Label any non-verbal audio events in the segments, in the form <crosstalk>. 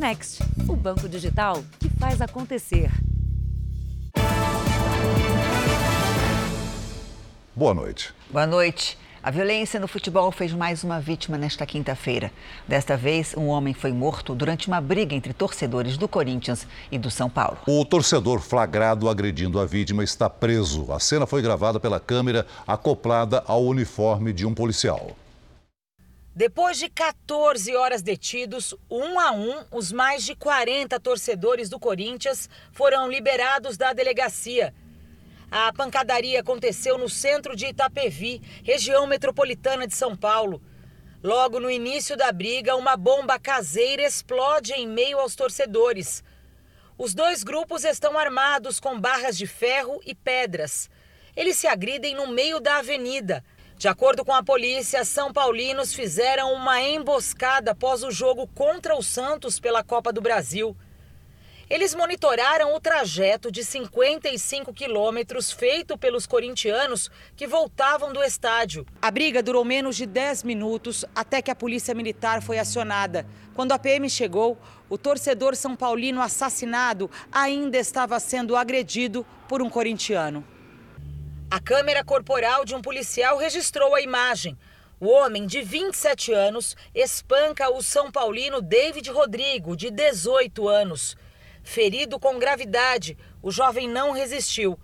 Next, o banco digital que faz acontecer. Boa noite. Boa noite. A violência no futebol fez mais uma vítima nesta quinta-feira. Desta vez, um homem foi morto durante uma briga entre torcedores do Corinthians e do São Paulo. O torcedor flagrado agredindo a vítima está preso. A cena foi gravada pela câmera acoplada ao uniforme de um policial. Depois de 14 horas detidos, um a um, os mais de 40 torcedores do Corinthians foram liberados da delegacia. A pancadaria aconteceu no centro de Itapevi, região metropolitana de São Paulo. Logo no início da briga, uma bomba caseira explode em meio aos torcedores. Os dois grupos estão armados com barras de ferro e pedras. Eles se agridem no meio da avenida. De acordo com a polícia, São Paulinos fizeram uma emboscada após o jogo contra o Santos pela Copa do Brasil. Eles monitoraram o trajeto de 55 quilômetros feito pelos corintianos que voltavam do estádio. A briga durou menos de 10 minutos até que a polícia militar foi acionada. Quando a PM chegou, o torcedor são paulino assassinado ainda estava sendo agredido por um corintiano. A câmera corporal de um policial registrou a imagem. O homem de 27 anos espanca o São Paulino David Rodrigo, de 18 anos. Ferido com gravidade, o jovem não resistiu.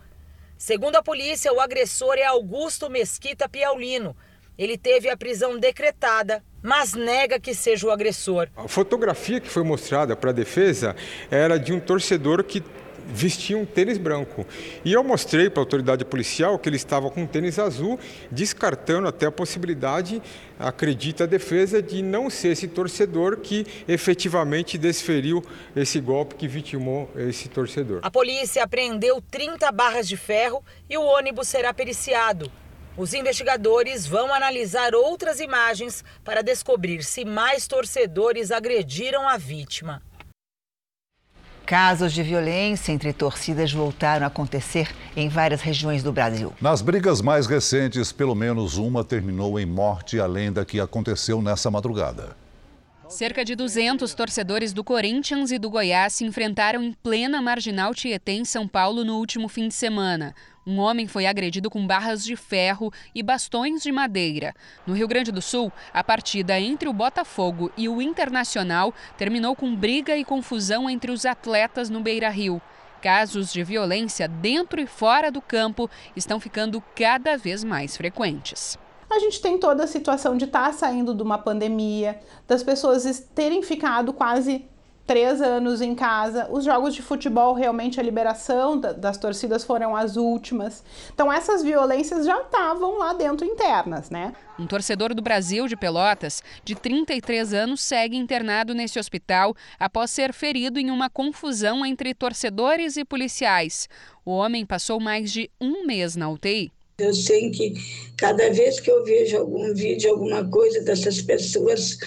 Segundo a polícia, o agressor é Augusto Mesquita Piaulino. Ele teve a prisão decretada, mas nega que seja o agressor. A fotografia que foi mostrada para a defesa era de um torcedor que vestia um tênis branco. E eu mostrei para a autoridade policial que ele estava com um tênis azul, descartando até a possibilidade, acredita a defesa, de não ser esse torcedor que efetivamente desferiu esse golpe que vitimou esse torcedor. A polícia apreendeu 30 barras de ferro e o ônibus será periciado. Os investigadores vão analisar outras imagens para descobrir se mais torcedores agrediram a vítima. Casos de violência entre torcidas voltaram a acontecer em várias regiões do Brasil. Nas brigas mais recentes, pelo menos uma terminou em morte, além da que aconteceu nessa madrugada. Cerca de 200 torcedores do Corinthians e do Goiás se enfrentaram em plena marginal Tietê, em São Paulo, no último fim de semana. Um homem foi agredido com barras de ferro e bastões de madeira. No Rio Grande do Sul, a partida entre o Botafogo e o Internacional terminou com briga e confusão entre os atletas no Beira Rio. Casos de violência dentro e fora do campo estão ficando cada vez mais frequentes. A gente tem toda a situação de estar tá saindo de uma pandemia, das pessoas terem ficado quase três anos em casa. Os jogos de futebol, realmente, a liberação das torcidas foram as últimas. Então, essas violências já estavam lá dentro internas, né? Um torcedor do Brasil de Pelotas, de 33 anos, segue internado nesse hospital após ser ferido em uma confusão entre torcedores e policiais. O homem passou mais de um mês na UTI. Eu sei que cada vez que eu vejo algum vídeo, alguma coisa dessas pessoas,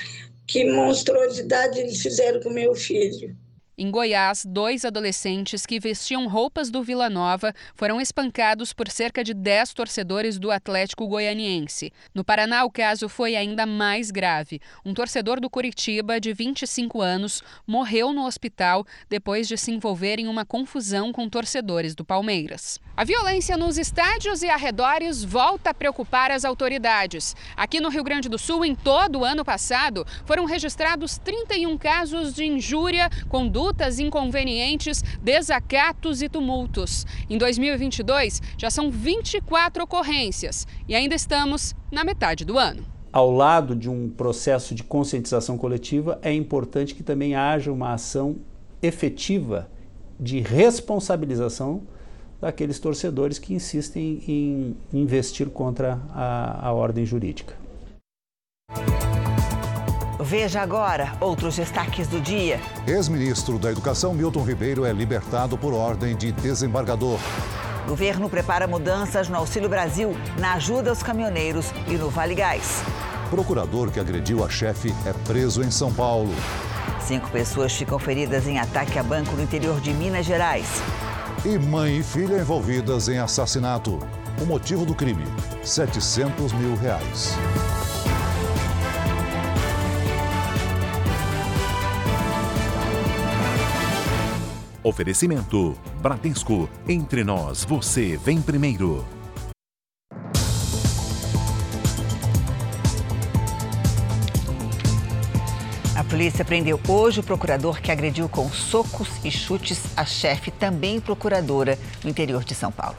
que monstruosidade eles fizeram com meu filho. Em Goiás, dois adolescentes que vestiam roupas do Vila Nova foram espancados por cerca de 10 torcedores do Atlético Goianiense. No Paraná, o caso foi ainda mais grave. Um torcedor do Curitiba, de 25 anos, morreu no hospital depois de se envolver em uma confusão com torcedores do Palmeiras. A violência nos estádios e arredores volta a preocupar as autoridades. Aqui no Rio Grande do Sul, em todo o ano passado, foram registrados 31 casos de injúria, conduta condutas inconvenientes, desacatos e tumultos. Em 2022, já são 24 ocorrências e ainda estamos na metade do ano. Ao lado de um processo de conscientização coletiva, é importante que também haja uma ação efetiva de responsabilização daqueles torcedores que insistem em investir contra a, a ordem jurídica. Veja agora outros destaques do dia. Ex-ministro da Educação Milton Ribeiro é libertado por ordem de desembargador. Governo prepara mudanças no Auxílio Brasil, na ajuda aos caminhoneiros e no Vale Gás. Procurador que agrediu a chefe é preso em São Paulo. Cinco pessoas ficam feridas em ataque a banco no interior de Minas Gerais. E mãe e filha envolvidas em assassinato. O motivo do crime: 700 mil reais. Oferecimento: Bradesco. Entre nós, você vem primeiro. A polícia prendeu hoje o procurador que agrediu com socos e chutes a chefe, também procuradora, no interior de São Paulo.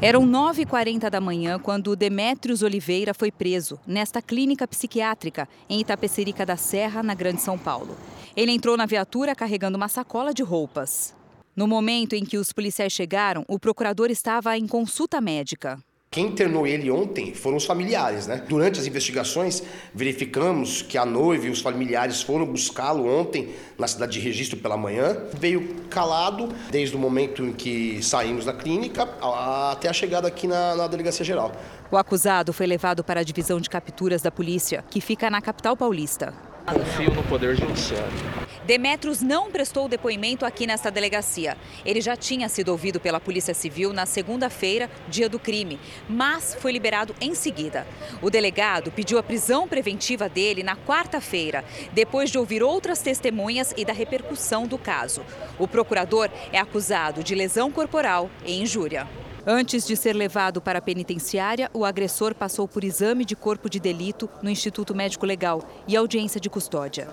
Eram 9h40 da manhã quando Demétrios Oliveira foi preso nesta clínica psiquiátrica em Itapecerica da Serra, na Grande São Paulo. Ele entrou na viatura carregando uma sacola de roupas. No momento em que os policiais chegaram, o procurador estava em consulta médica. Quem internou ele ontem foram os familiares, né? Durante as investigações, verificamos que a noiva e os familiares foram buscá-lo ontem na cidade de Registro pela manhã. Veio calado desde o momento em que saímos da clínica até a chegada aqui na, na delegacia geral. O acusado foi levado para a divisão de capturas da polícia, que fica na capital paulista. Confio no Poder Judiciário. Demetrios não prestou depoimento aqui nesta delegacia. Ele já tinha sido ouvido pela Polícia Civil na segunda-feira, dia do crime, mas foi liberado em seguida. O delegado pediu a prisão preventiva dele na quarta-feira, depois de ouvir outras testemunhas e da repercussão do caso. O procurador é acusado de lesão corporal e injúria. Antes de ser levado para a penitenciária, o agressor passou por exame de corpo de delito no Instituto Médico Legal e audiência de custódia.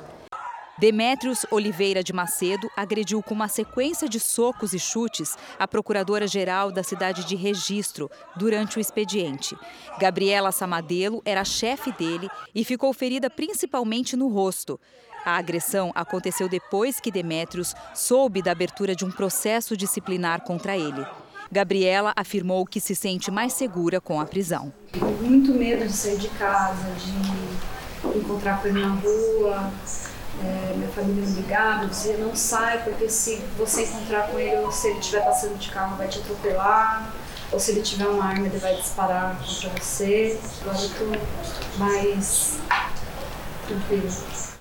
Demétrios Oliveira de Macedo agrediu com uma sequência de socos e chutes a procuradora-geral da cidade de Registro durante o expediente. Gabriela Samadelo era chefe dele e ficou ferida principalmente no rosto. A agressão aconteceu depois que Demétrios soube da abertura de um processo disciplinar contra ele. Gabriela afirmou que se sente mais segura com a prisão. Muito medo de sair de casa, de encontrar ele na rua. É, minha família me ligava, dizia não sai porque se você encontrar com ele ou se ele estiver passando de carro vai te atropelar ou se ele tiver uma arma ele vai disparar contra você. Agora eu tô mais tranquila.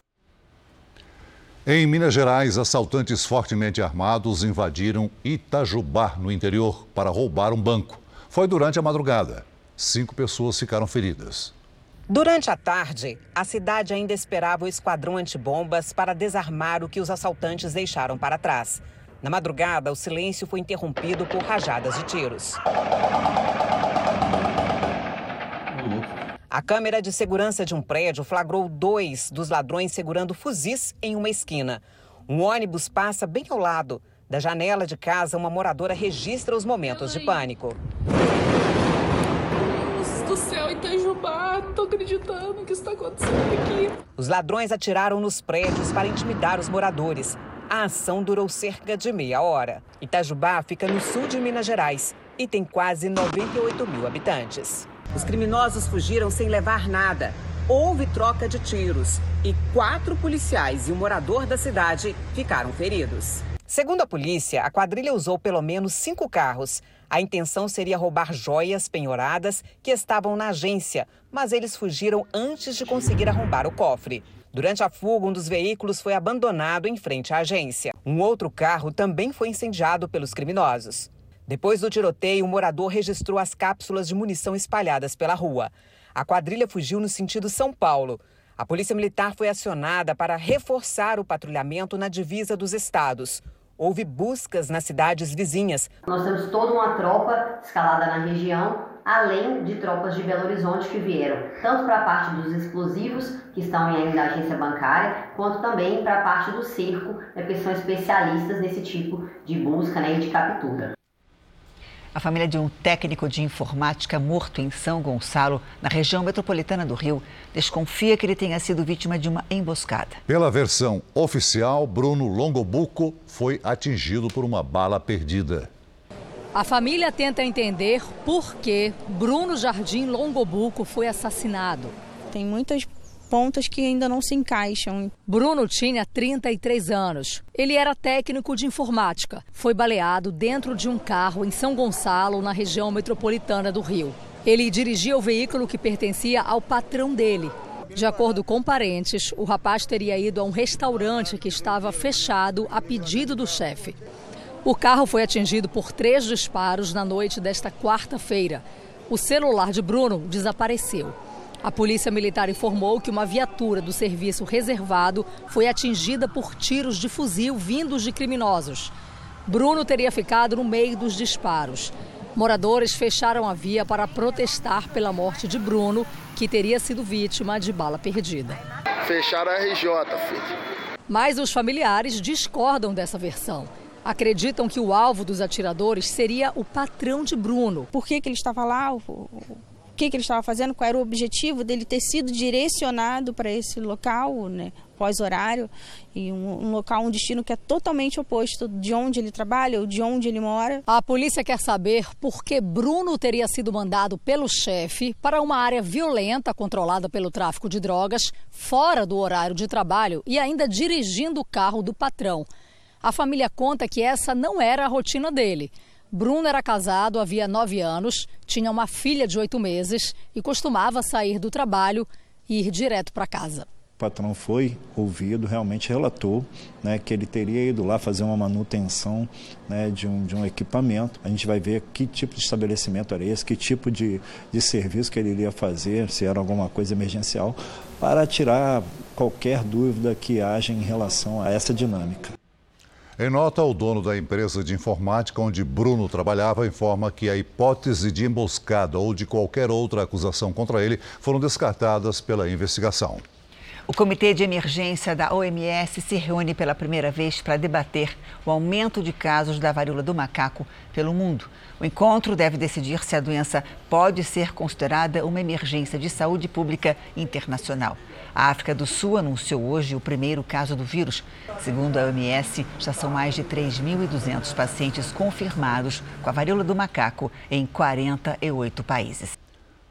Em Minas Gerais, assaltantes fortemente armados invadiram Itajubá, no interior, para roubar um banco. Foi durante a madrugada. Cinco pessoas ficaram feridas. Durante a tarde, a cidade ainda esperava o esquadrão antibombas para desarmar o que os assaltantes deixaram para trás. Na madrugada, o silêncio foi interrompido por rajadas de tiros. A câmera de segurança de um prédio flagrou dois dos ladrões segurando fuzis em uma esquina. Um ônibus passa bem ao lado. Da janela de casa, uma moradora registra os momentos de pânico. Deus do céu, Itajubá, não tô acreditando que está acontecendo aqui. Os ladrões atiraram nos prédios para intimidar os moradores. A ação durou cerca de meia hora. Itajubá fica no sul de Minas Gerais e tem quase 98 mil habitantes. Os criminosos fugiram sem levar nada. Houve troca de tiros e quatro policiais e um morador da cidade ficaram feridos. Segundo a polícia, a quadrilha usou pelo menos cinco carros. A intenção seria roubar joias penhoradas que estavam na agência, mas eles fugiram antes de conseguir arrombar o cofre. Durante a fuga, um dos veículos foi abandonado em frente à agência. Um outro carro também foi incendiado pelos criminosos. Depois do tiroteio, o morador registrou as cápsulas de munição espalhadas pela rua. A quadrilha fugiu no sentido São Paulo. A Polícia Militar foi acionada para reforçar o patrulhamento na divisa dos estados. Houve buscas nas cidades vizinhas. Nós temos toda uma tropa escalada na região, além de tropas de Belo Horizonte que vieram, tanto para a parte dos explosivos, que estão ainda na agência bancária, quanto também para a parte do cerco, né, que são especialistas nesse tipo de busca né, e de captura. A família de um técnico de informática morto em São Gonçalo, na região metropolitana do Rio, desconfia que ele tenha sido vítima de uma emboscada. Pela versão oficial, Bruno Longobuco foi atingido por uma bala perdida. A família tenta entender por que Bruno Jardim Longobuco foi assassinado. Tem muitas pontas que ainda não se encaixam. Bruno tinha 33 anos. Ele era técnico de informática. Foi baleado dentro de um carro em São Gonçalo, na região metropolitana do Rio. Ele dirigia o veículo que pertencia ao patrão dele. De acordo com parentes, o rapaz teria ido a um restaurante que estava fechado a pedido do chefe. O carro foi atingido por três disparos na noite desta quarta-feira. O celular de Bruno desapareceu. A Polícia Militar informou que uma viatura do serviço reservado foi atingida por tiros de fuzil vindos de criminosos. Bruno teria ficado no meio dos disparos. Moradores fecharam a via para protestar pela morte de Bruno, que teria sido vítima de bala perdida. Fecharam a RJ, filho. Mas os familiares discordam dessa versão. Acreditam que o alvo dos atiradores seria o patrão de Bruno. Por que, que ele estava lá? O que, que ele estava fazendo? Qual era o objetivo dele ter sido direcionado para esse local, né? pós-horário, e um, um, local, um destino que é totalmente oposto de onde ele trabalha ou de onde ele mora. A polícia quer saber por que Bruno teria sido mandado pelo chefe para uma área violenta controlada pelo tráfico de drogas, fora do horário de trabalho e ainda dirigindo o carro do patrão. A família conta que essa não era a rotina dele. Bruno era casado havia nove anos, tinha uma filha de oito meses e costumava sair do trabalho e ir direto para casa patrão foi ouvido, realmente relatou né, que ele teria ido lá fazer uma manutenção né, de, um, de um equipamento. A gente vai ver que tipo de estabelecimento era esse, que tipo de, de serviço que ele iria fazer, se era alguma coisa emergencial, para tirar qualquer dúvida que haja em relação a essa dinâmica. Em nota, o dono da empresa de informática onde Bruno trabalhava informa que a hipótese de emboscada ou de qualquer outra acusação contra ele foram descartadas pela investigação. O Comitê de Emergência da OMS se reúne pela primeira vez para debater o aumento de casos da varíola do macaco pelo mundo. O encontro deve decidir se a doença pode ser considerada uma emergência de saúde pública internacional. A África do Sul anunciou hoje o primeiro caso do vírus. Segundo a OMS, já são mais de 3.200 pacientes confirmados com a varíola do macaco em 48 países.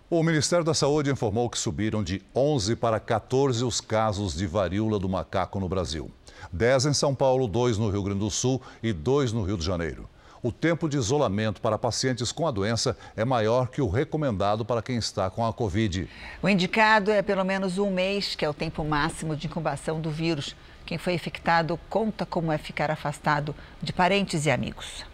O Ministério da Saúde informou que subiram de 11 para 14 os casos de varíola do macaco no Brasil. 10 em São Paulo, 2 no Rio Grande do Sul e 2 no Rio de Janeiro. O tempo de isolamento para pacientes com a doença é maior que o recomendado para quem está com a Covid. O indicado é pelo menos um mês, que é o tempo máximo de incubação do vírus. Quem foi infectado conta como é ficar afastado de parentes e amigos.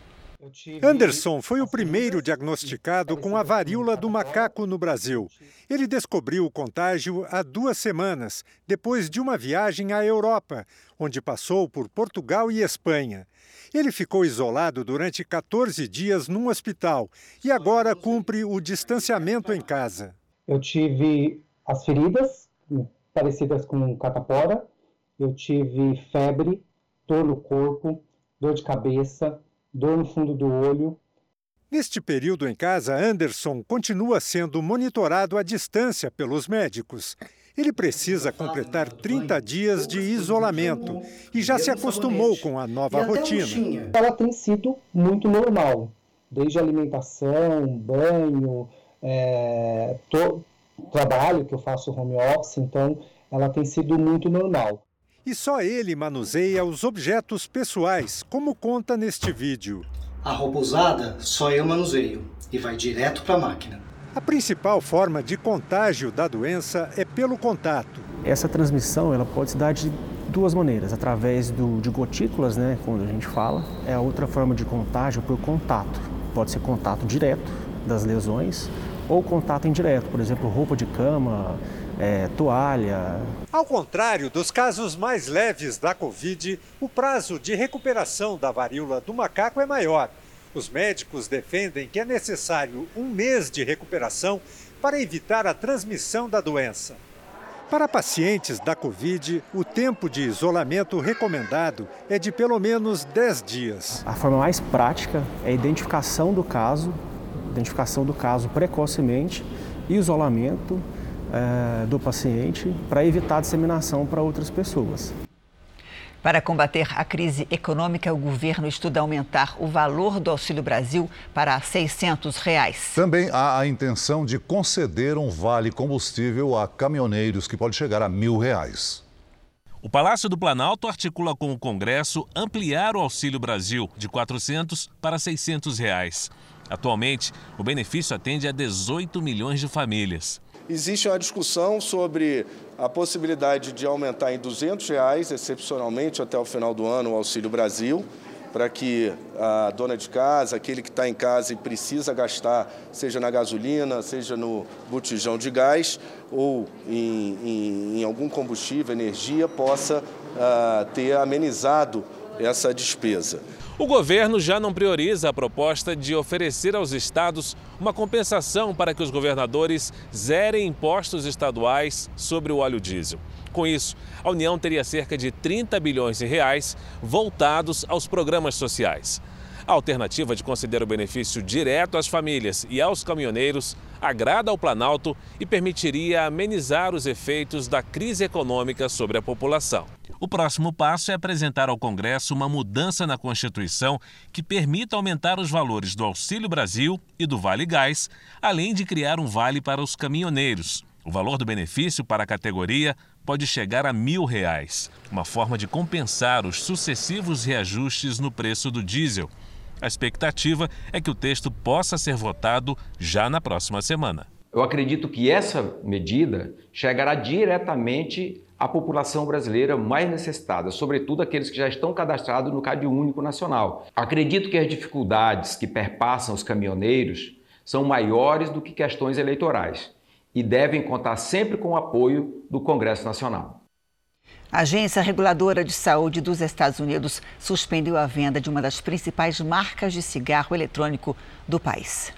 Anderson foi o primeiro diagnosticado com a varíola do macaco no Brasil. Ele descobriu o contágio há duas semanas, depois de uma viagem à Europa, onde passou por Portugal e Espanha. Ele ficou isolado durante 14 dias num hospital e agora cumpre o distanciamento em casa. Eu tive as feridas parecidas com catapora, eu tive febre, dor no corpo, dor de cabeça, dor no fundo do olho. Neste período em casa, Anderson continua sendo monitorado à distância pelos médicos. Ele precisa completar 30 dias de isolamento e já se acostumou com a nova rotina. Ela tem sido muito normal, desde alimentação, banho, é, to, trabalho que eu faço home office, então ela tem sido muito normal e só ele manuseia os objetos pessoais, como conta neste vídeo. A roupa usada só eu manuseio e vai direto para a máquina. A principal forma de contágio da doença é pelo contato. Essa transmissão ela pode se dar de duas maneiras, através do, de gotículas, né, quando a gente fala. É a outra forma de contágio por contato. Pode ser contato direto das lesões ou contato indireto, por exemplo, roupa de cama, é, toalha. Ao contrário dos casos mais leves da Covid, o prazo de recuperação da varíola do macaco é maior. Os médicos defendem que é necessário um mês de recuperação para evitar a transmissão da doença. Para pacientes da Covid, o tempo de isolamento recomendado é de pelo menos 10 dias. A forma mais prática é a identificação do caso, identificação do caso precocemente, isolamento é, do paciente para evitar a disseminação para outras pessoas. Para combater a crise econômica, o governo estuda aumentar o valor do Auxílio Brasil para 600 reais. Também há a intenção de conceder um vale combustível a caminhoneiros que pode chegar a mil reais. O Palácio do Planalto articula com o Congresso ampliar o Auxílio Brasil de 400 para 600 reais. Atualmente, o benefício atende a 18 milhões de famílias. Existe uma discussão sobre a possibilidade de aumentar em 200 reais, excepcionalmente até o final do ano, o Auxílio Brasil. para que a dona de casa, aquele que está em casa e precisa gastar, seja na gasolina, seja no botijão de gás ou em, em, em algum combustível, energia, possa uh, ter amenizado essa despesa. O governo já não prioriza a proposta de oferecer aos estados uma compensação para que os governadores zerem impostos estaduais sobre o óleo diesel. Com isso, a União teria cerca de 30 bilhões de reais voltados aos programas sociais. A alternativa de conceder o benefício direto às famílias e aos caminhoneiros agrada ao Planalto e permitiria amenizar os efeitos da crise econômica sobre a população. O próximo passo é apresentar ao Congresso uma mudança na Constituição que permita aumentar os valores do Auxílio Brasil e do Vale Gás, além de criar um vale para os caminhoneiros. O valor do benefício para a categoria pode chegar a mil reais, uma forma de compensar os sucessivos reajustes no preço do diesel. A expectativa é que o texto possa ser votado já na próxima semana. Eu acredito que essa medida chegará diretamente à população brasileira mais necessitada, sobretudo aqueles que já estão cadastrados no Cade Único Nacional. Acredito que as dificuldades que perpassam os caminhoneiros são maiores do que questões eleitorais e devem contar sempre com o apoio do Congresso Nacional. A Agência Reguladora de Saúde dos Estados Unidos suspendeu a venda de uma das principais marcas de cigarro eletrônico do país.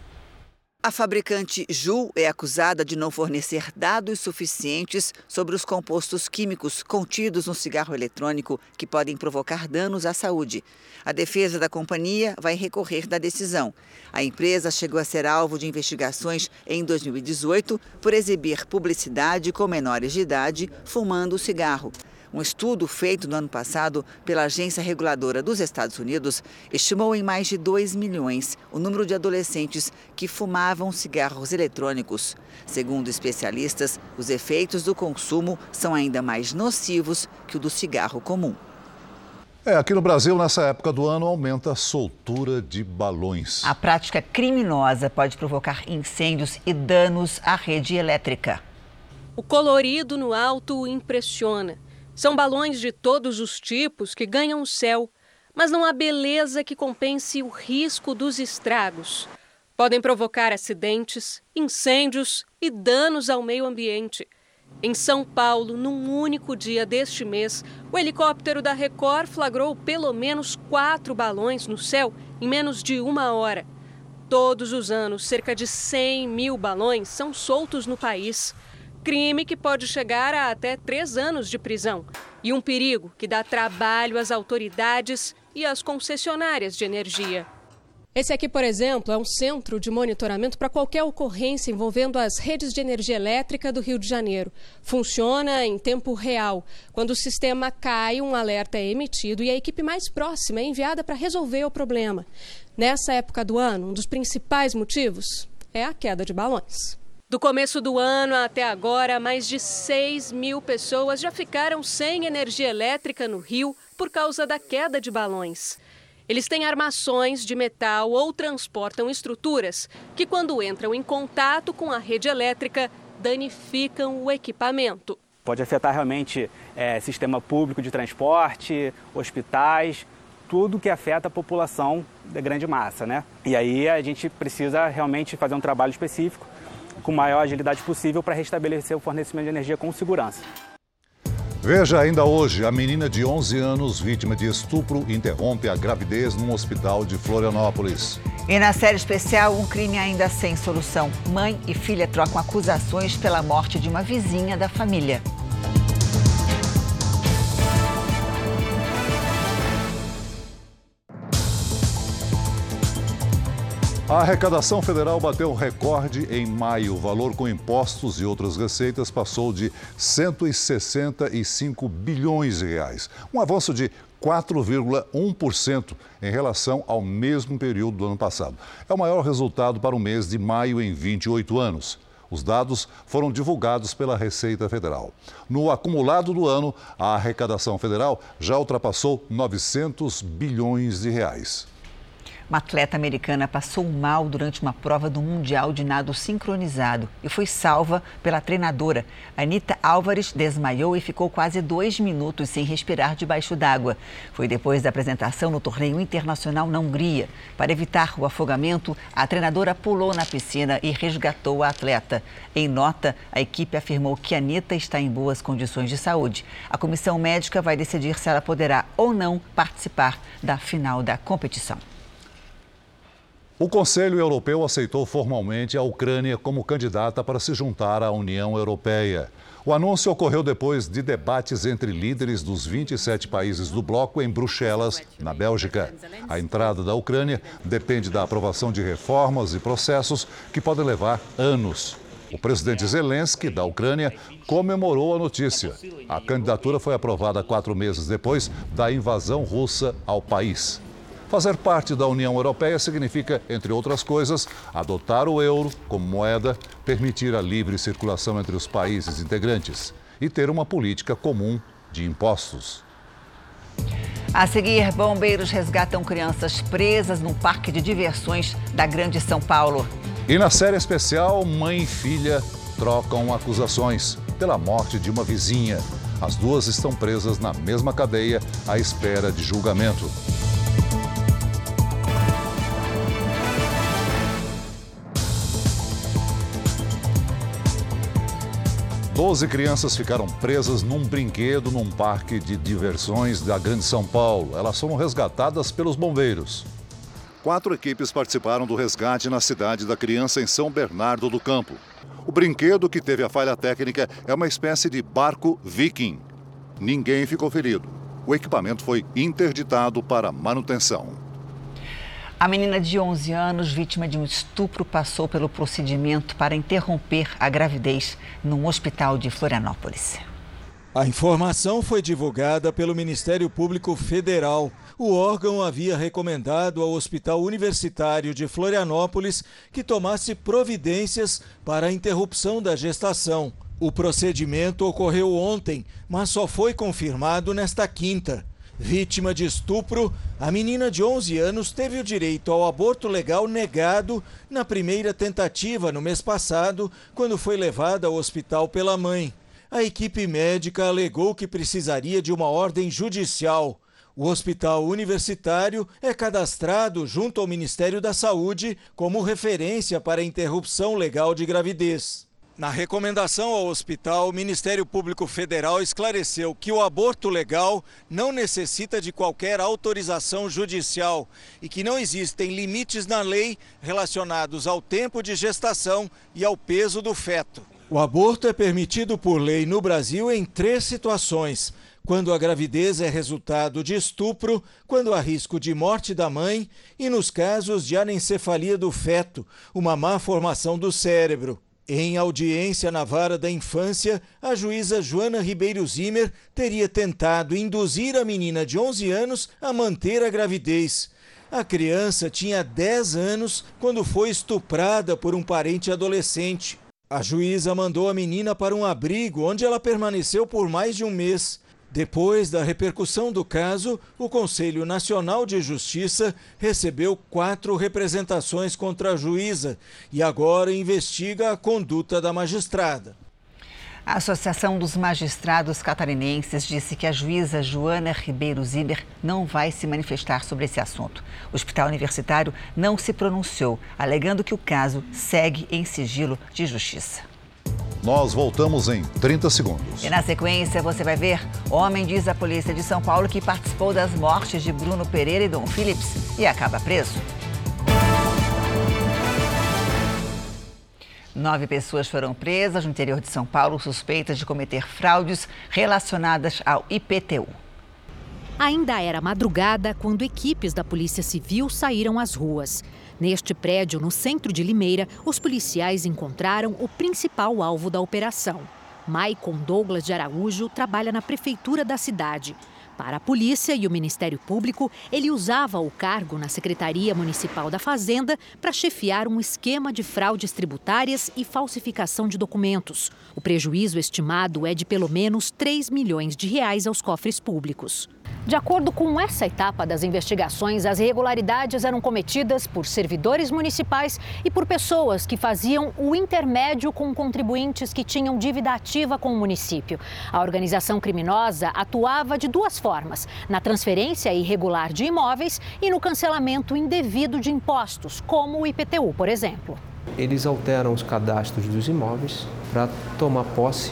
A fabricante Juul é acusada de não fornecer dados suficientes sobre os compostos químicos contidos no cigarro eletrônico que podem provocar danos à saúde. A defesa da companhia vai recorrer da decisão. A empresa chegou a ser alvo de investigações em 2018 por exibir publicidade com menores de idade fumando o cigarro. Um estudo feito no ano passado pela Agência Reguladora dos Estados Unidos estimou em mais de 2 milhões o número de adolescentes que fumavam cigarros eletrônicos. Segundo especialistas, os efeitos do consumo são ainda mais nocivos que o do cigarro comum. É, aqui no Brasil, nessa época do ano, aumenta a soltura de balões. A prática criminosa pode provocar incêndios e danos à rede elétrica. O colorido no alto impressiona. São balões de todos os tipos que ganham o céu, mas não há beleza que compense o risco dos estragos. Podem provocar acidentes, incêndios e danos ao meio ambiente. Em São Paulo, num único dia deste mês, o helicóptero da Record flagrou pelo menos quatro balões no céu em menos de uma hora. Todos os anos, cerca de 100 mil balões são soltos no país crime que pode chegar a até três anos de prisão e um perigo que dá trabalho às autoridades e às concessionárias de energia. Esse aqui, por exemplo, é um centro de monitoramento para qualquer ocorrência envolvendo as redes de energia elétrica do Rio de Janeiro. Funciona em tempo real. Quando o sistema cai, um alerta é emitido e a equipe mais próxima é enviada para resolver o problema. Nessa época do ano, um dos principais motivos é a queda de balões. Do começo do ano até agora, mais de 6 mil pessoas já ficaram sem energia elétrica no Rio por causa da queda de balões. Eles têm armações de metal ou transportam estruturas que, quando entram em contato com a rede elétrica, danificam o equipamento. Pode afetar realmente é, sistema público de transporte, hospitais, tudo que afeta a população da grande massa, né? E aí a gente precisa realmente fazer um trabalho específico com maior agilidade possível para restabelecer o fornecimento de energia com segurança. Veja ainda hoje, a menina de 11 anos, vítima de estupro, interrompe a gravidez num hospital de Florianópolis. E na série especial, um crime ainda sem solução. Mãe e filha trocam acusações pela morte de uma vizinha da família. A arrecadação federal bateu recorde em maio. O valor com impostos e outras receitas passou de 165 bilhões de reais, um avanço de 4,1% em relação ao mesmo período do ano passado. É o maior resultado para o mês de maio em 28 anos. Os dados foram divulgados pela Receita Federal. No acumulado do ano, a arrecadação federal já ultrapassou 900 bilhões de reais. Uma atleta americana passou mal durante uma prova do Mundial de Nado Sincronizado e foi salva pela treinadora. Anita Álvares desmaiou e ficou quase dois minutos sem respirar debaixo d'água. Foi depois da apresentação no torneio internacional na Hungria. Para evitar o afogamento, a treinadora pulou na piscina e resgatou a atleta. Em nota, a equipe afirmou que Anita está em boas condições de saúde. A comissão médica vai decidir se ela poderá ou não participar da final da competição. O Conselho Europeu aceitou formalmente a Ucrânia como candidata para se juntar à União Europeia. O anúncio ocorreu depois de debates entre líderes dos 27 países do bloco em Bruxelas, na Bélgica. A entrada da Ucrânia depende da aprovação de reformas e processos que podem levar anos. O presidente Zelensky, da Ucrânia, comemorou a notícia. A candidatura foi aprovada quatro meses depois da invasão russa ao país. Fazer parte da União Europeia significa, entre outras coisas, adotar o euro como moeda, permitir a livre circulação entre os países integrantes e ter uma política comum de impostos. A seguir, bombeiros resgatam crianças presas num parque de diversões da Grande São Paulo. E na série especial, mãe e filha trocam acusações pela morte de uma vizinha. As duas estão presas na mesma cadeia à espera de julgamento. Doze crianças ficaram presas num brinquedo num parque de diversões da Grande São Paulo. Elas foram resgatadas pelos bombeiros. Quatro equipes participaram do resgate na cidade da criança em São Bernardo do Campo. O brinquedo que teve a falha técnica é uma espécie de barco viking. Ninguém ficou ferido. O equipamento foi interditado para manutenção. A menina de 11 anos, vítima de um estupro, passou pelo procedimento para interromper a gravidez num hospital de Florianópolis. A informação foi divulgada pelo Ministério Público Federal. O órgão havia recomendado ao Hospital Universitário de Florianópolis que tomasse providências para a interrupção da gestação. O procedimento ocorreu ontem, mas só foi confirmado nesta quinta. Vítima de estupro, a menina de 11 anos teve o direito ao aborto legal negado na primeira tentativa no mês passado, quando foi levada ao hospital pela mãe. A equipe médica alegou que precisaria de uma ordem judicial. O hospital universitário é cadastrado junto ao Ministério da Saúde como referência para interrupção legal de gravidez. Na recomendação ao hospital, o Ministério Público Federal esclareceu que o aborto legal não necessita de qualquer autorização judicial e que não existem limites na lei relacionados ao tempo de gestação e ao peso do feto. O aborto é permitido por lei no Brasil em três situações: quando a gravidez é resultado de estupro, quando há risco de morte da mãe e nos casos de anencefalia do feto, uma má formação do cérebro. Em audiência na vara da infância, a juíza Joana Ribeiro Zimmer teria tentado induzir a menina de 11 anos a manter a gravidez. A criança tinha 10 anos quando foi estuprada por um parente adolescente. A juíza mandou a menina para um abrigo onde ela permaneceu por mais de um mês. Depois da repercussão do caso, o Conselho Nacional de Justiça recebeu quatro representações contra a juíza e agora investiga a conduta da magistrada. A Associação dos Magistrados Catarinenses disse que a juíza Joana Ribeiro Zimmer não vai se manifestar sobre esse assunto. O Hospital Universitário não se pronunciou, alegando que o caso segue em sigilo de justiça. Nós voltamos em 30 segundos. E na sequência você vai ver: homem diz à polícia de São Paulo que participou das mortes de Bruno Pereira e Dom Phillips e acaba preso. Nove pessoas foram presas no interior de São Paulo suspeitas de cometer fraudes relacionadas ao IPTU. Ainda era madrugada quando equipes da Polícia Civil saíram às ruas. Neste prédio, no centro de Limeira, os policiais encontraram o principal alvo da operação. Maicon Douglas de Araújo trabalha na prefeitura da cidade. Para a polícia e o Ministério Público, ele usava o cargo na Secretaria Municipal da Fazenda para chefiar um esquema de fraudes tributárias e falsificação de documentos. O prejuízo estimado é de pelo menos 3 milhões de reais aos cofres públicos. De acordo com essa etapa das investigações, as irregularidades eram cometidas por servidores municipais e por pessoas que faziam o intermédio com contribuintes que tinham dívida ativa com o município. A organização criminosa atuava de duas formas: na transferência irregular de imóveis e no cancelamento indevido de impostos, como o IPTU, por exemplo. Eles alteram os cadastros dos imóveis para tomar posse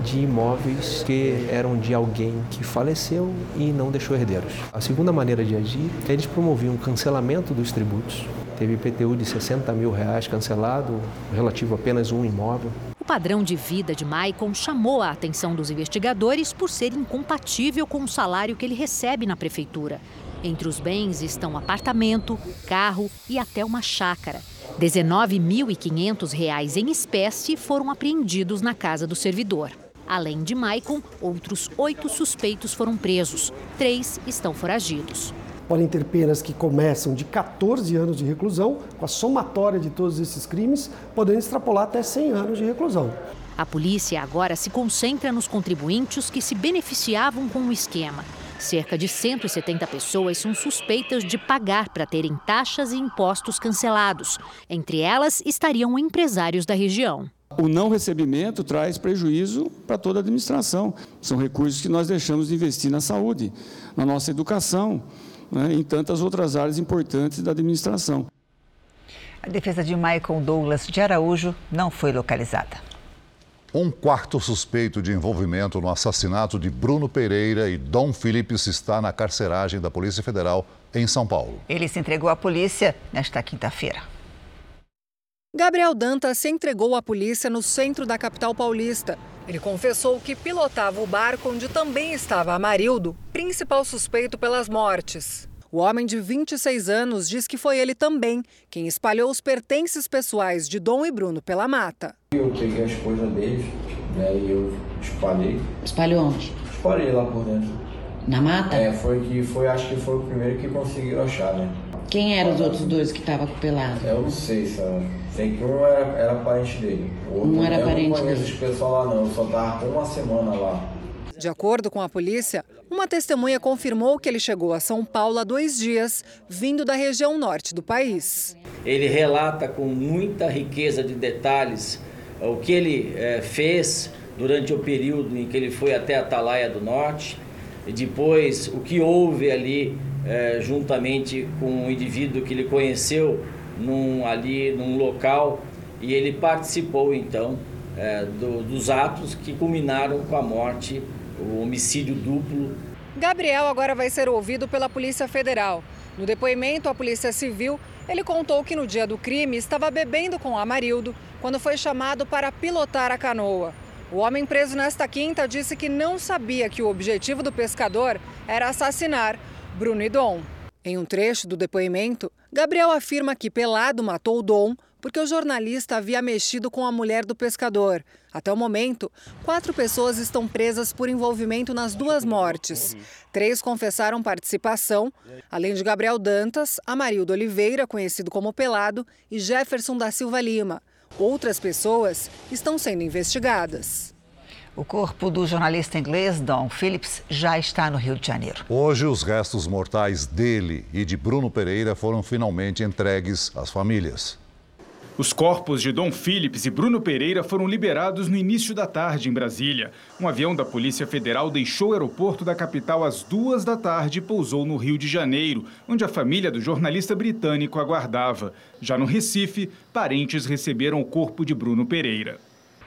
de imóveis que eram de alguém que faleceu e não deixou herdeiros. A segunda maneira de agir, eles promoviam o cancelamento dos tributos. Teve IPTU de 60 mil reais cancelado, relativo a apenas um imóvel. O padrão de vida de Maicon chamou a atenção dos investigadores por ser incompatível com o salário que ele recebe na prefeitura. Entre os bens estão apartamento, carro e até uma chácara. R$ 19.500 em espécie foram apreendidos na casa do servidor. Além de Maicon, outros oito suspeitos foram presos. Três estão foragidos. Podem ter penas que começam de 14 anos de reclusão, com a somatória de todos esses crimes, podendo extrapolar até 100 anos de reclusão. A polícia agora se concentra nos contribuintes que se beneficiavam com o esquema. Cerca de 170 pessoas são suspeitas de pagar para terem taxas e impostos cancelados. Entre elas estariam empresários da região. O não recebimento traz prejuízo para toda a administração. São recursos que nós deixamos de investir na saúde, na nossa educação, né, em tantas outras áreas importantes da administração. A defesa de Michael Douglas de Araújo não foi localizada. Um quarto suspeito de envolvimento no assassinato de Bruno Pereira e Dom Phillips está na carceragem da Polícia Federal em São Paulo. Ele se entregou à polícia nesta quinta-feira. Gabriel Dantas se entregou à polícia no centro da capital paulista. Ele confessou que pilotava o barco onde também estava Amarildo, principal suspeito pelas mortes. O homem de 26 anos diz que foi ele também quem espalhou os pertences pessoais de Dom e Bruno pela mata. Eu peguei as coisas deles, né, e eu espalhei. Espalhou onde? Espalhei lá por dentro. Na mata? É, foi que foi, acho que foi o primeiro que conseguiram achar, né? Quem eram os outros dois que estavam pelado? Eu não sei, sabe? Sei que um era, era parente dele. O outro, um era eu parente não conheço dele. esse pessoal lá não, eu só tava com uma semana lá. De acordo com a polícia, uma testemunha confirmou que ele chegou a São Paulo há dois dias, vindo da região norte do país. Ele relata com muita riqueza de detalhes o que ele eh, fez durante o período em que ele foi até a Atalaia do Norte, e depois o que houve ali eh, juntamente com um indivíduo que ele conheceu num, ali num local e ele participou então eh, do, dos atos que culminaram com a morte, o homicídio duplo Gabriel agora vai ser ouvido pela Polícia Federal. No depoimento à Polícia Civil, ele contou que no dia do crime estava bebendo com Amarildo quando foi chamado para pilotar a canoa. O homem preso nesta quinta disse que não sabia que o objetivo do pescador era assassinar Bruno e Dom. Em um trecho do depoimento, Gabriel afirma que Pelado matou Dom porque o jornalista havia mexido com a mulher do pescador. Até o momento, quatro pessoas estão presas por envolvimento nas duas mortes. Três confessaram participação, além de Gabriel Dantas, Amarildo Oliveira, conhecido como Pelado, e Jefferson da Silva Lima. Outras pessoas estão sendo investigadas. O corpo do jornalista inglês Don Phillips já está no Rio de Janeiro. Hoje, os restos mortais dele e de Bruno Pereira foram finalmente entregues às famílias. Os corpos de Dom Phillips e Bruno Pereira foram liberados no início da tarde em Brasília. Um avião da Polícia Federal deixou o aeroporto da capital às duas da tarde e pousou no Rio de Janeiro, onde a família do jornalista britânico aguardava. Já no Recife, parentes receberam o corpo de Bruno Pereira.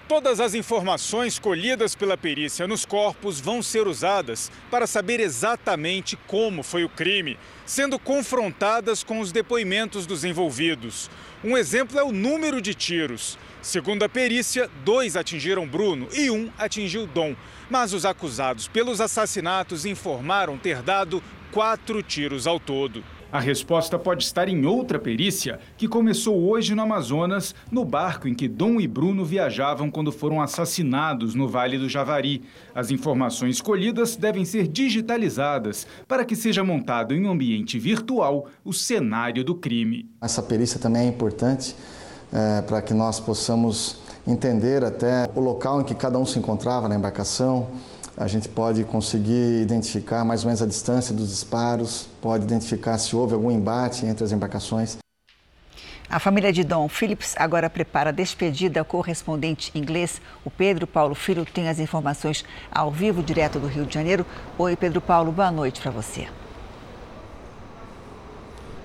Todas as informações colhidas pela perícia nos corpos vão ser usadas para saber exatamente como foi o crime, sendo confrontadas com os depoimentos dos envolvidos. Um exemplo é o número de tiros. Segundo a perícia, dois atingiram Bruno e um atingiu Dom. Mas os acusados pelos assassinatos informaram ter dado quatro tiros ao todo. A resposta pode estar em outra perícia que começou hoje no Amazonas, no barco em que Dom e Bruno viajavam quando foram assassinados no Vale do Javari. As informações colhidas devem ser digitalizadas para que seja montado em um ambiente virtual o cenário do crime. Essa perícia também é importante é, para que nós possamos entender até o local em que cada um se encontrava na embarcação, a gente pode conseguir identificar mais ou menos a distância dos disparos, pode identificar se houve algum embate entre as embarcações. A família de Dom Phillips agora prepara a despedida ao correspondente inglês. O Pedro Paulo Filho tem as informações ao vivo, direto do Rio de Janeiro. Oi, Pedro Paulo, boa noite para você.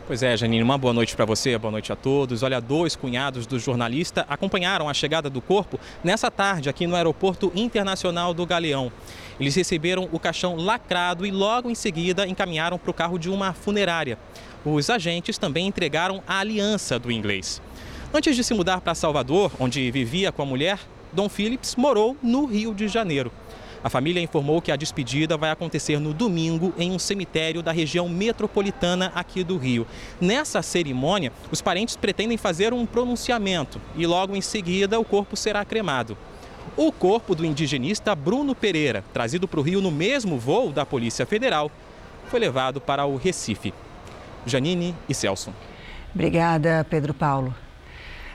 Pois é, Janine, uma boa noite para você, boa noite a todos. Olha, dois cunhados do jornalista acompanharam a chegada do corpo nessa tarde aqui no Aeroporto Internacional do Galeão. Eles receberam o caixão lacrado e logo em seguida encaminharam para o carro de uma funerária. Os agentes também entregaram a aliança do inglês. Antes de se mudar para Salvador, onde vivia com a mulher, Dom Phillips morou no Rio de Janeiro. A família informou que a despedida vai acontecer no domingo em um cemitério da região metropolitana aqui do Rio. Nessa cerimônia, os parentes pretendem fazer um pronunciamento e logo em seguida o corpo será cremado. O corpo do indigenista Bruno Pereira, trazido para o Rio no mesmo voo da Polícia Federal, foi levado para o Recife. Janine e Celso. Obrigada, Pedro Paulo.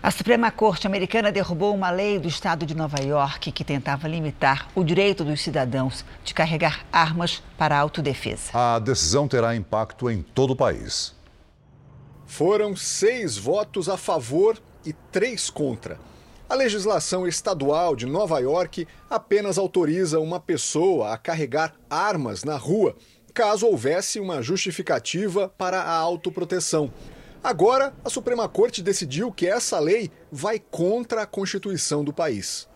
A Suprema Corte Americana derrubou uma lei do estado de Nova York que tentava limitar o direito dos cidadãos de carregar armas para autodefesa. A decisão terá impacto em todo o país. Foram seis votos a favor e três contra. A legislação estadual de Nova York apenas autoriza uma pessoa a carregar armas na rua, caso houvesse uma justificativa para a autoproteção. Agora, a Suprema Corte decidiu que essa lei vai contra a Constituição do país.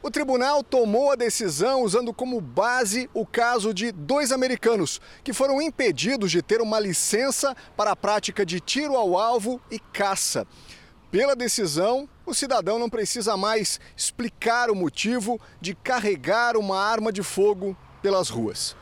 O tribunal tomou a decisão usando como base o caso de dois americanos que foram impedidos de ter uma licença para a prática de tiro ao alvo e caça. Pela decisão, o cidadão não precisa mais explicar o motivo de carregar uma arma de fogo pelas ruas.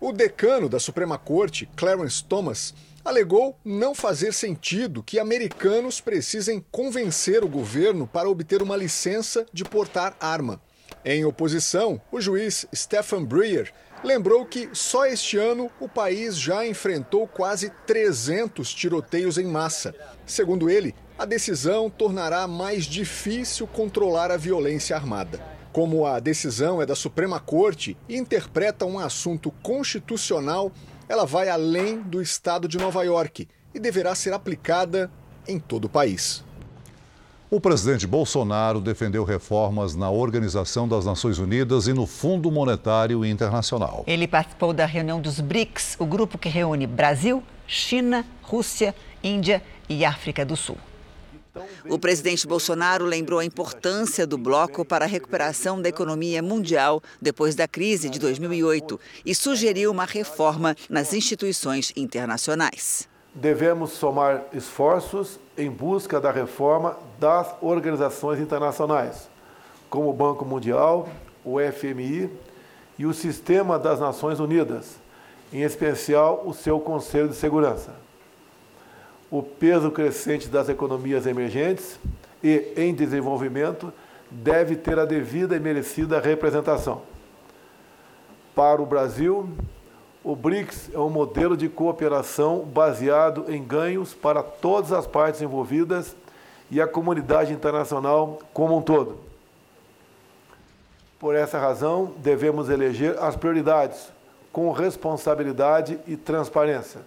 O decano da Suprema Corte, Clarence Thomas, alegou não fazer sentido que americanos precisem convencer o governo para obter uma licença de portar arma. Em oposição, o juiz Stephen Breyer lembrou que só este ano o país já enfrentou quase 300 tiroteios em massa. Segundo ele, a decisão tornará mais difícil controlar a violência armada. Como a decisão é da Suprema Corte e interpreta um assunto constitucional, ela vai além do estado de Nova York e deverá ser aplicada em todo o país. O presidente Bolsonaro defendeu reformas na Organização das Nações Unidas e no Fundo Monetário Internacional. Ele participou da reunião dos BRICS, o grupo que reúne Brasil, China, Rússia, Índia e África do Sul. O presidente Bolsonaro lembrou a importância do bloco para a recuperação da economia mundial depois da crise de 2008 e sugeriu uma reforma nas instituições internacionais. Devemos somar esforços em busca da reforma das organizações internacionais, como o Banco Mundial, o FMI e o Sistema das Nações Unidas, em especial o seu Conselho de Segurança o peso crescente das economias emergentes e em desenvolvimento deve ter a devida e merecida representação. Para o Brasil, o BRICS é um modelo de cooperação baseado em ganhos para todas as partes envolvidas e a comunidade internacional como um todo. Por essa razão, devemos eleger as prioridades com responsabilidade e transparência.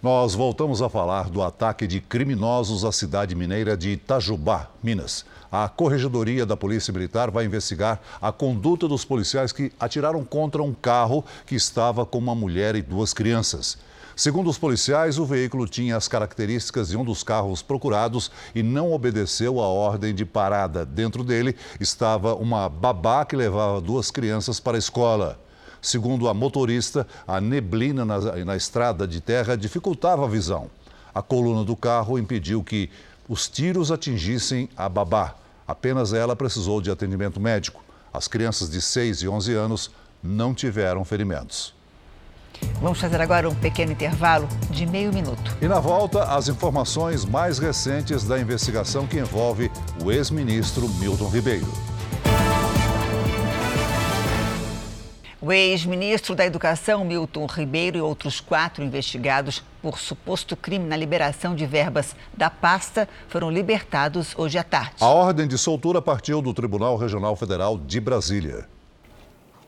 Nós voltamos a falar do ataque de criminosos à cidade mineira de Itajubá, Minas. A Corregedoria da Polícia Militar vai investigar a conduta dos policiais que atiraram contra um carro que estava com uma mulher e duas crianças. Segundo os policiais, o veículo tinha as características de um dos carros procurados e não obedeceu a ordem de parada. Dentro dele estava uma babá que levava duas crianças para a escola. Segundo a motorista, a neblina na, na estrada de terra dificultava a visão. A coluna do carro impediu que os tiros atingissem a babá. Apenas ela precisou de atendimento médico. As crianças de 6 e 11 anos não tiveram ferimentos. Vamos fazer agora um pequeno intervalo de meio minuto. E na volta, as informações mais recentes da investigação que envolve o ex-ministro Milton Ribeiro. O ex-ministro da Educação, Milton Ribeiro, e outros quatro investigados por suposto crime na liberação de verbas da pasta foram libertados hoje à tarde. A ordem de soltura partiu do Tribunal Regional Federal de Brasília.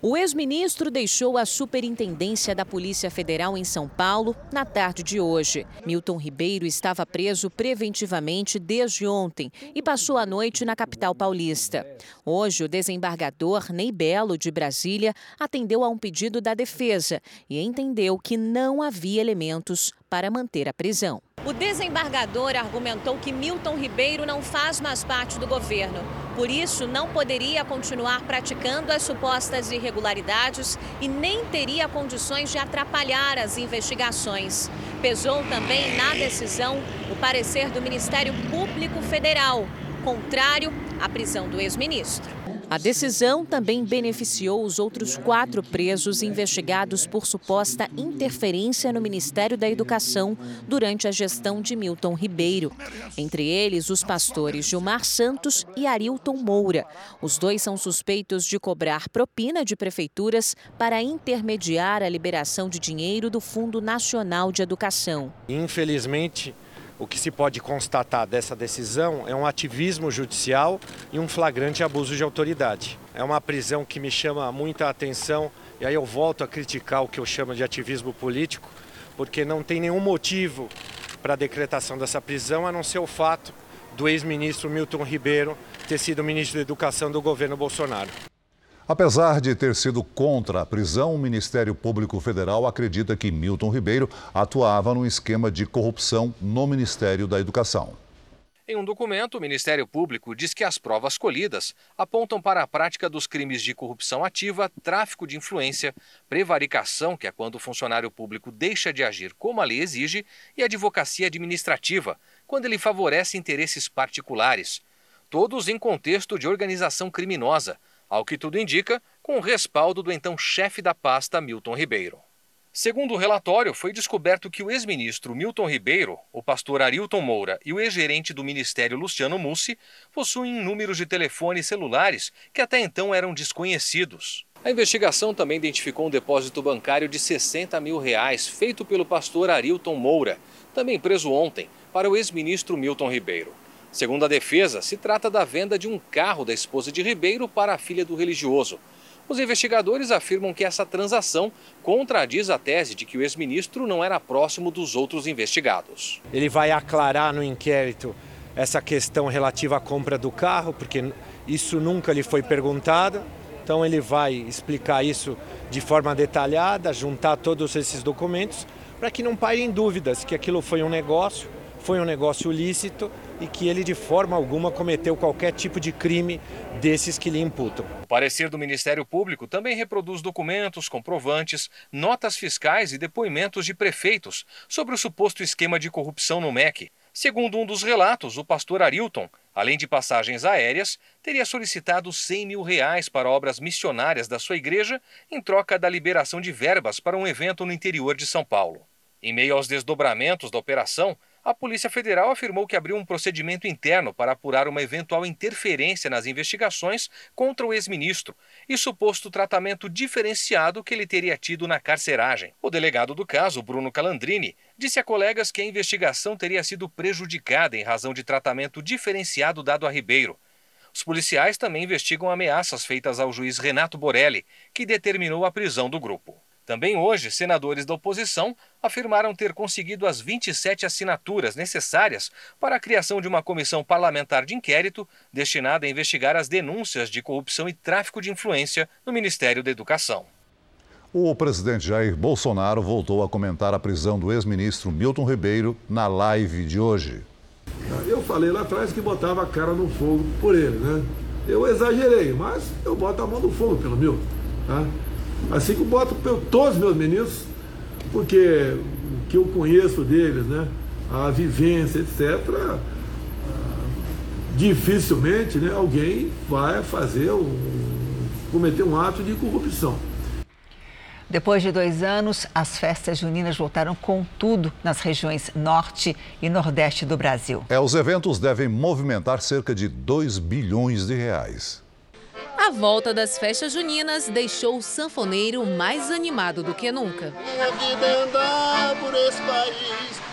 O ex-ministro deixou a superintendência da Polícia Federal em São Paulo na tarde de hoje. Milton Ribeiro estava preso preventivamente desde ontem e passou a noite na capital paulista. Hoje, o desembargador Ney Belo, de Brasília, atendeu a um pedido da defesa e entendeu que não havia elementos para manter a prisão. O desembargador argumentou que Milton Ribeiro não faz mais parte do governo. Por isso, não poderia continuar praticando as supostas irregularidades e nem teria condições de atrapalhar as investigações. Pesou também na decisão o parecer do Ministério Público Federal, contrário à prisão do ex-ministro. A decisão também beneficiou os outros quatro presos investigados por suposta interferência no Ministério da Educação durante a gestão de Milton Ribeiro. Entre eles, os pastores Gilmar Santos e Arilton Moura. Os dois são suspeitos de cobrar propina de prefeituras para intermediar a liberação de dinheiro do Fundo Nacional de Educação. Infelizmente, o que se pode constatar dessa decisão é um ativismo judicial e um flagrante abuso de autoridade. É uma prisão que me chama muita atenção e aí eu volto a criticar o que eu chamo de ativismo político, porque não tem nenhum motivo para a decretação dessa prisão a não ser o fato do ex-ministro Milton Ribeiro ter sido ministro da Educação do governo Bolsonaro. Apesar de ter sido contra a prisão, o Ministério Público Federal acredita que Milton Ribeiro atuava num esquema de corrupção no Ministério da Educação. Em um documento, o Ministério Público diz que as provas colhidas apontam para a prática dos crimes de corrupção ativa, tráfico de influência, prevaricação, que é quando o funcionário público deixa de agir como a lei exige, e advocacia administrativa, quando ele favorece interesses particulares. Todos em contexto de organização criminosa ao que tudo indica, com o respaldo do então chefe da pasta, Milton Ribeiro. Segundo o relatório, foi descoberto que o ex-ministro Milton Ribeiro, o pastor Arilton Moura e o ex-gerente do ministério Luciano Mussi possuem números de telefones celulares que até então eram desconhecidos. A investigação também identificou um depósito bancário de 60 mil reais feito pelo pastor Arilton Moura, também preso ontem, para o ex-ministro Milton Ribeiro. Segundo a defesa, se trata da venda de um carro da esposa de Ribeiro para a filha do religioso. Os investigadores afirmam que essa transação contradiz a tese de que o ex-ministro não era próximo dos outros investigados. Ele vai aclarar no inquérito essa questão relativa à compra do carro, porque isso nunca lhe foi perguntado. Então ele vai explicar isso de forma detalhada, juntar todos esses documentos, para que não pairem dúvidas que aquilo foi um negócio, foi um negócio lícito e que ele de forma alguma cometeu qualquer tipo de crime desses que lhe imputam. O parecer do Ministério Público também reproduz documentos, comprovantes, notas fiscais e depoimentos de prefeitos sobre o suposto esquema de corrupção no MEC. Segundo um dos relatos, o pastor Arilton, além de passagens aéreas, teria solicitado 100 mil reais para obras missionárias da sua igreja em troca da liberação de verbas para um evento no interior de São Paulo. Em meio aos desdobramentos da operação, a Polícia Federal afirmou que abriu um procedimento interno para apurar uma eventual interferência nas investigações contra o ex-ministro e suposto tratamento diferenciado que ele teria tido na carceragem. O delegado do caso, Bruno Calandrini, disse a colegas que a investigação teria sido prejudicada em razão de tratamento diferenciado dado a Ribeiro. Os policiais também investigam ameaças feitas ao juiz Renato Borelli, que determinou a prisão do grupo. Também hoje, senadores da oposição afirmaram ter conseguido as 27 assinaturas necessárias para a criação de uma comissão parlamentar de inquérito destinada a investigar as denúncias de corrupção e tráfico de influência no Ministério da Educação. O presidente Jair Bolsonaro voltou a comentar a prisão do ex-ministro Milton Ribeiro na live de hoje. Eu falei lá atrás que botava a cara no fogo por ele, né? Eu exagerei, mas eu boto a mão no fogo pelo Milton, tá? Assim que eu boto todos os meus ministros, porque o que eu conheço deles, né, a vivência, etc., dificilmente né, alguém vai fazer um, cometer um ato de corrupção. Depois de dois anos, as festas juninas voltaram com tudo nas regiões norte e nordeste do Brasil. É, os eventos devem movimentar cerca de 2 bilhões de reais. A volta das festas juninas deixou o sanfoneiro mais animado do que nunca.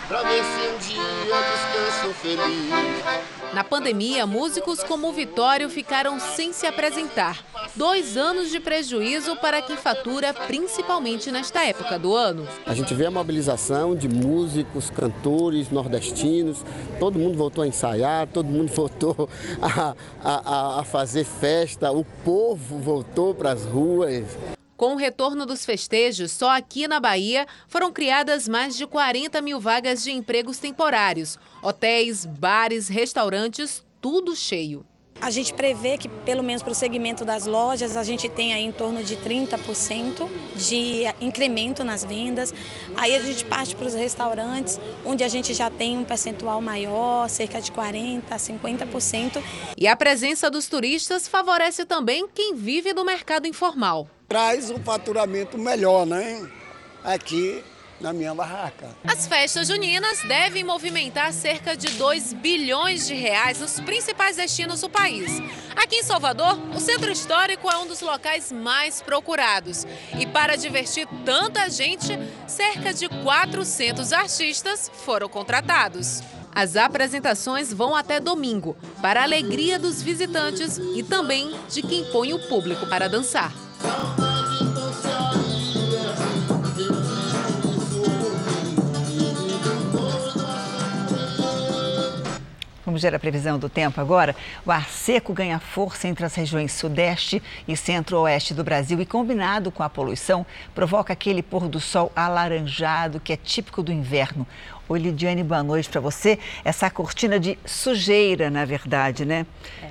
pra ver se um dia descanso feliz. Na pandemia, músicos como Vitório ficaram sem se apresentar. Dois anos de prejuízo para quem fatura, principalmente nesta época do ano. A gente vê a mobilização de músicos, cantores nordestinos, todo mundo voltou a ensaiar, todo mundo <laughs> voltou a, a, a fazer festa, o povo voltou para as ruas. Com o retorno dos festejos, só aqui na Bahia foram criadas mais de 40 mil vagas de empregos temporários. Hotéis, bares, restaurantes, tudo cheio. A gente prevê que, pelo menos para o segmento das lojas, a gente tem aí em torno de 30% de incremento nas vendas. Aí a gente parte para os restaurantes, onde a gente já tem um percentual maior, cerca de 40%, 50%. E a presença dos turistas favorece também quem vive do mercado informal. Traz um faturamento melhor, né? Aqui na minha barraca. As festas juninas devem movimentar cerca de 2 bilhões de reais nos principais destinos do país. Aqui em Salvador, o centro histórico é um dos locais mais procurados. E para divertir tanta gente, cerca de 400 artistas foram contratados. As apresentações vão até domingo, para a alegria dos visitantes e também de quem põe o público para dançar. Vamos ver a previsão do tempo agora. O ar seco ganha força entre as regiões sudeste e centro-oeste do Brasil e, combinado com a poluição, provoca aquele pôr do sol alaranjado que é típico do inverno. Oi, Lidiane, boa noite para você. Essa cortina de sujeira, na verdade, né?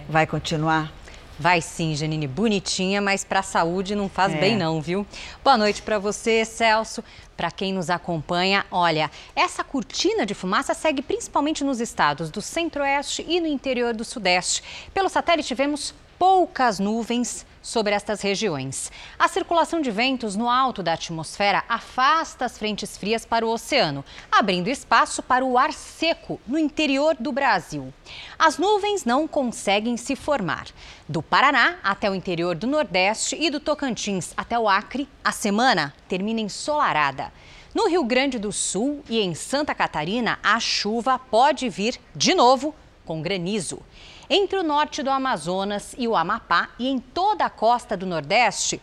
Vai continuar? Vai sim, Janine, bonitinha, mas para a saúde não faz é. bem não, viu? Boa noite para você, Celso. Para quem nos acompanha, olha, essa cortina de fumaça segue principalmente nos estados do centro-oeste e no interior do sudeste. Pelo satélite vemos poucas nuvens sobre estas regiões. A circulação de ventos no alto da atmosfera afasta as frentes frias para o oceano, abrindo espaço para o ar seco no interior do Brasil. As nuvens não conseguem se formar. Do Paraná até o interior do Nordeste e do Tocantins até o Acre, a semana termina ensolarada. No Rio Grande do Sul e em Santa Catarina, a chuva pode vir de novo com granizo. Entre o norte do Amazonas e o Amapá e em toda a costa do Nordeste,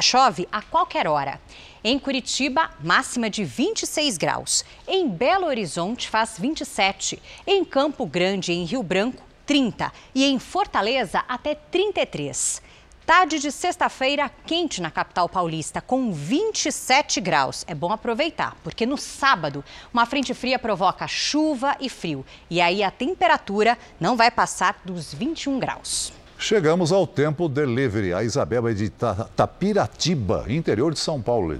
chove a qualquer hora. Em Curitiba, máxima de 26 graus. Em Belo Horizonte, faz 27. Em Campo Grande, em Rio Branco, 30. E em Fortaleza, até 33. Tarde de sexta-feira, quente na capital paulista, com 27 graus. É bom aproveitar, porque no sábado, uma frente fria provoca chuva e frio. E aí a temperatura não vai passar dos 21 graus. Chegamos ao tempo delivery. A Isabel é de Tapiratiba, interior de São Paulo.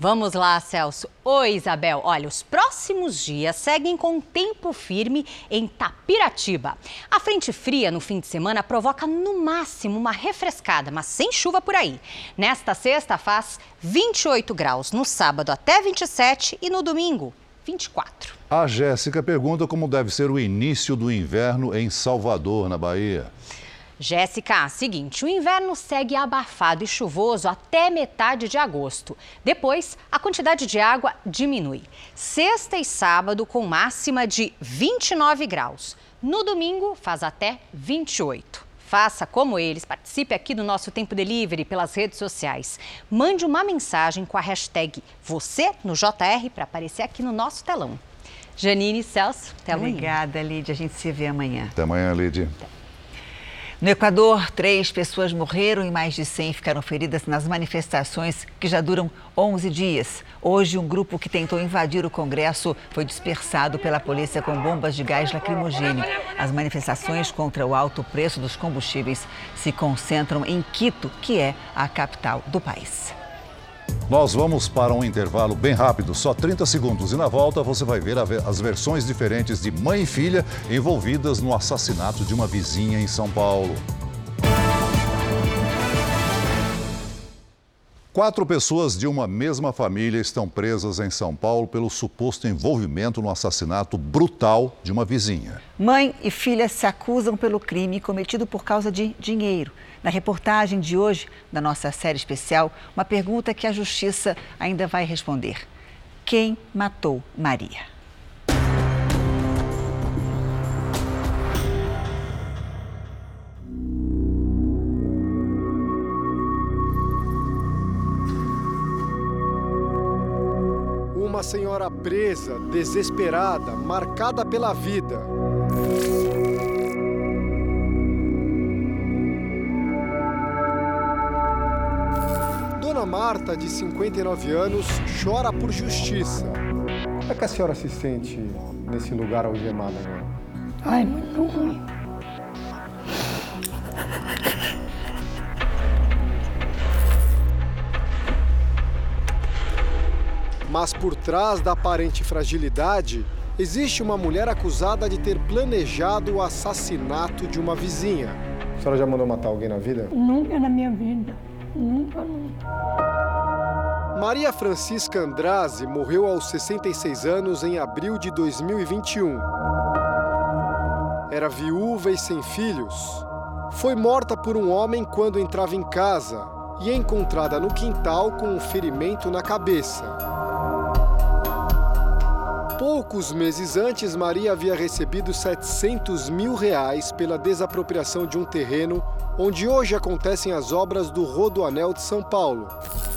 Vamos lá, Celso. Oi, Isabel. Olha, os próximos dias seguem com tempo firme em Tapiratiba. A frente fria no fim de semana provoca no máximo uma refrescada, mas sem chuva por aí. Nesta sexta faz 28 graus, no sábado até 27 e no domingo 24. A Jéssica pergunta como deve ser o início do inverno em Salvador, na Bahia. Jéssica, seguinte, o inverno segue abafado e chuvoso até metade de agosto. Depois, a quantidade de água diminui. Sexta e sábado com máxima de 29 graus. No domingo, faz até 28. Faça como eles, participe aqui do nosso Tempo Delivery pelas redes sociais. Mande uma mensagem com a hashtag você no JR para aparecer aqui no nosso telão. Janine Celso, até amanhã. Obrigada, Lídia. A gente se vê amanhã. Até amanhã, Lídia. No Equador, três pessoas morreram e mais de 100 ficaram feridas nas manifestações que já duram 11 dias. Hoje, um grupo que tentou invadir o Congresso foi dispersado pela polícia com bombas de gás lacrimogêneo. As manifestações contra o alto preço dos combustíveis se concentram em Quito, que é a capital do país. Nós vamos para um intervalo bem rápido, só 30 segundos. E na volta você vai ver as versões diferentes de mãe e filha envolvidas no assassinato de uma vizinha em São Paulo. Quatro pessoas de uma mesma família estão presas em São Paulo pelo suposto envolvimento no assassinato brutal de uma vizinha. Mãe e filha se acusam pelo crime cometido por causa de dinheiro. Na reportagem de hoje, da nossa série especial, uma pergunta que a justiça ainda vai responder: Quem matou Maria? Uma senhora presa, desesperada, marcada pela vida. Dona Marta, de 59 anos, chora por justiça. Como é que a senhora se sente nesse lugar algemada agora? Ai, muito ruim. Mas por trás da aparente fragilidade, existe uma mulher acusada de ter planejado o assassinato de uma vizinha. A senhora já mandou matar alguém na vida? Nunca na minha vida. Nunca, nunca. Maria Francisca Andrade morreu aos 66 anos em abril de 2021. Era viúva e sem filhos. Foi morta por um homem quando entrava em casa e encontrada no quintal com um ferimento na cabeça. Poucos meses antes, Maria havia recebido 700 mil reais pela desapropriação de um terreno onde hoje acontecem as obras do Rodoanel de São Paulo.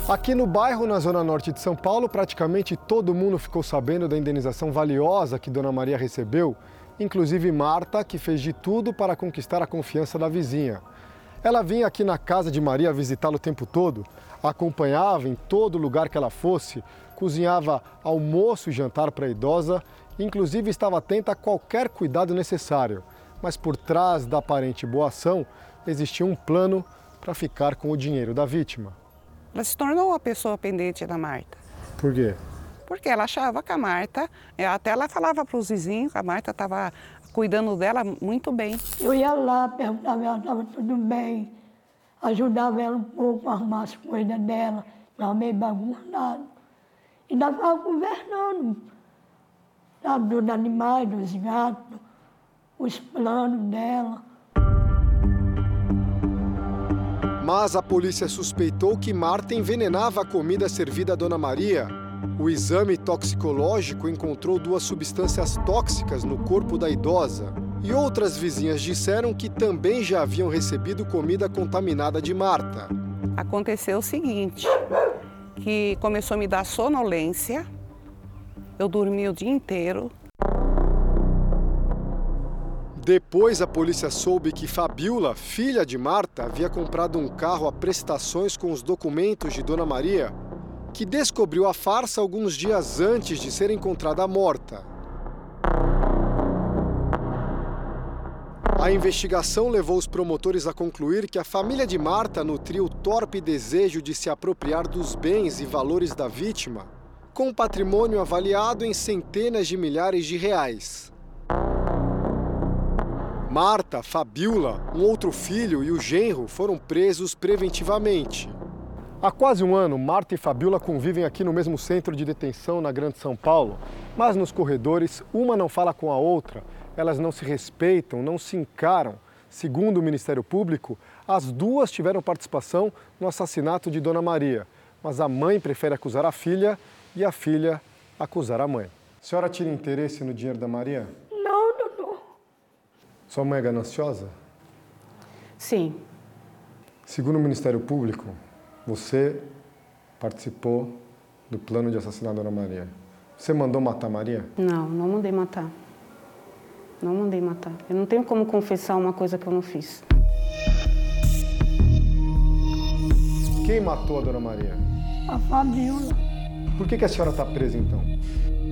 Aqui no bairro, na zona norte de São Paulo, praticamente todo mundo ficou sabendo da indenização valiosa que Dona Maria recebeu, inclusive Marta, que fez de tudo para conquistar a confiança da vizinha. Ela vinha aqui na casa de Maria visitá-la o tempo todo, acompanhava em todo lugar que ela fosse, cozinhava almoço e jantar para a idosa, inclusive estava atenta a qualquer cuidado necessário. Mas por trás da aparente boa ação, existia um plano para ficar com o dinheiro da vítima. Ela se tornou uma pessoa pendente da Marta. Por quê? Porque ela achava que a Marta, até ela falava para os vizinhos que a Marta estava cuidando dela muito bem. Eu ia lá, perguntava se ela estava tudo bem, ajudava ela um pouco a arrumar as coisas dela, estava meio bagunçado. E nós ficava conversando, sabe, dos animais, dos gatos, os planos dela. Mas a polícia suspeitou que Marta envenenava a comida servida a Dona Maria. O exame toxicológico encontrou duas substâncias tóxicas no corpo da idosa. E outras vizinhas disseram que também já haviam recebido comida contaminada de Marta. Aconteceu o seguinte, que começou a me dar sonolência, eu dormi o dia inteiro, depois a polícia soube que Fabiola, filha de Marta, havia comprado um carro a prestações com os documentos de Dona Maria, que descobriu a farsa alguns dias antes de ser encontrada morta. A investigação levou os promotores a concluir que a família de Marta nutria o torpe desejo de se apropriar dos bens e valores da vítima, com um patrimônio avaliado em centenas de milhares de reais. Marta, Fabiola, um outro filho e o genro foram presos preventivamente. Há quase um ano, Marta e Fabiola convivem aqui no mesmo centro de detenção na Grande São Paulo, mas nos corredores, uma não fala com a outra, elas não se respeitam, não se encaram. Segundo o Ministério Público, as duas tiveram participação no assassinato de Dona Maria, mas a mãe prefere acusar a filha e a filha acusar a mãe. A senhora tira interesse no dinheiro da Maria? Não, doutor. Sua mãe é gananciosa? Sim. Segundo o Ministério Público, você participou do plano de assassinar a Dona Maria. Você mandou matar a Maria? Não, não mandei matar. Não mandei matar. Eu não tenho como confessar uma coisa que eu não fiz. Quem matou a Dona Maria? A Fabiola. Por que, que a senhora está presa então?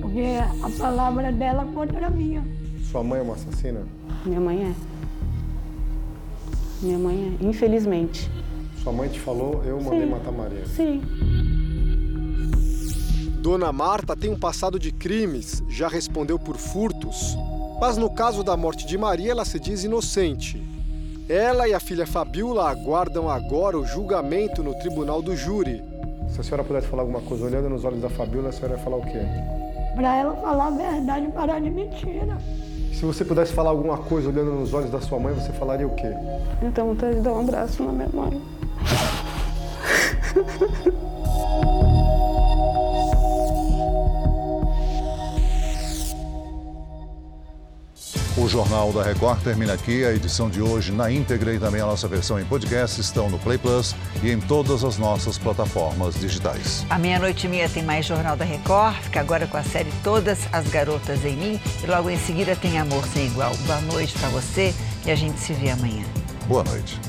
Porque a palavra dela contra a minha. Sua mãe é uma assassina? Minha mãe é. Minha mãe é, infelizmente. Sua mãe te falou, eu mandei Sim. matar Maria. Sim. Dona Marta tem um passado de crimes, já respondeu por furtos. Mas no caso da morte de Maria, ela se diz inocente. Ela e a filha Fabiola aguardam agora o julgamento no tribunal do júri. Se a senhora pudesse falar alguma coisa olhando nos olhos da Fabiola, a senhora ia falar o quê? Para ela falar a verdade e parar de mentira. Se você pudesse falar alguma coisa olhando nos olhos da sua mãe, você falaria o quê? Eu tenho vontade de dar um abraço na minha mãe. <laughs> Jornal da Record termina aqui. A edição de hoje na íntegra e também a nossa versão em podcast estão no Play Plus e em todas as nossas plataformas digitais. À meia-noite e meia tem mais Jornal da Record. Fica agora com a série Todas as Garotas em Mim. E logo em seguida tem Amor Sem Igual. Boa noite para você e a gente se vê amanhã. Boa noite.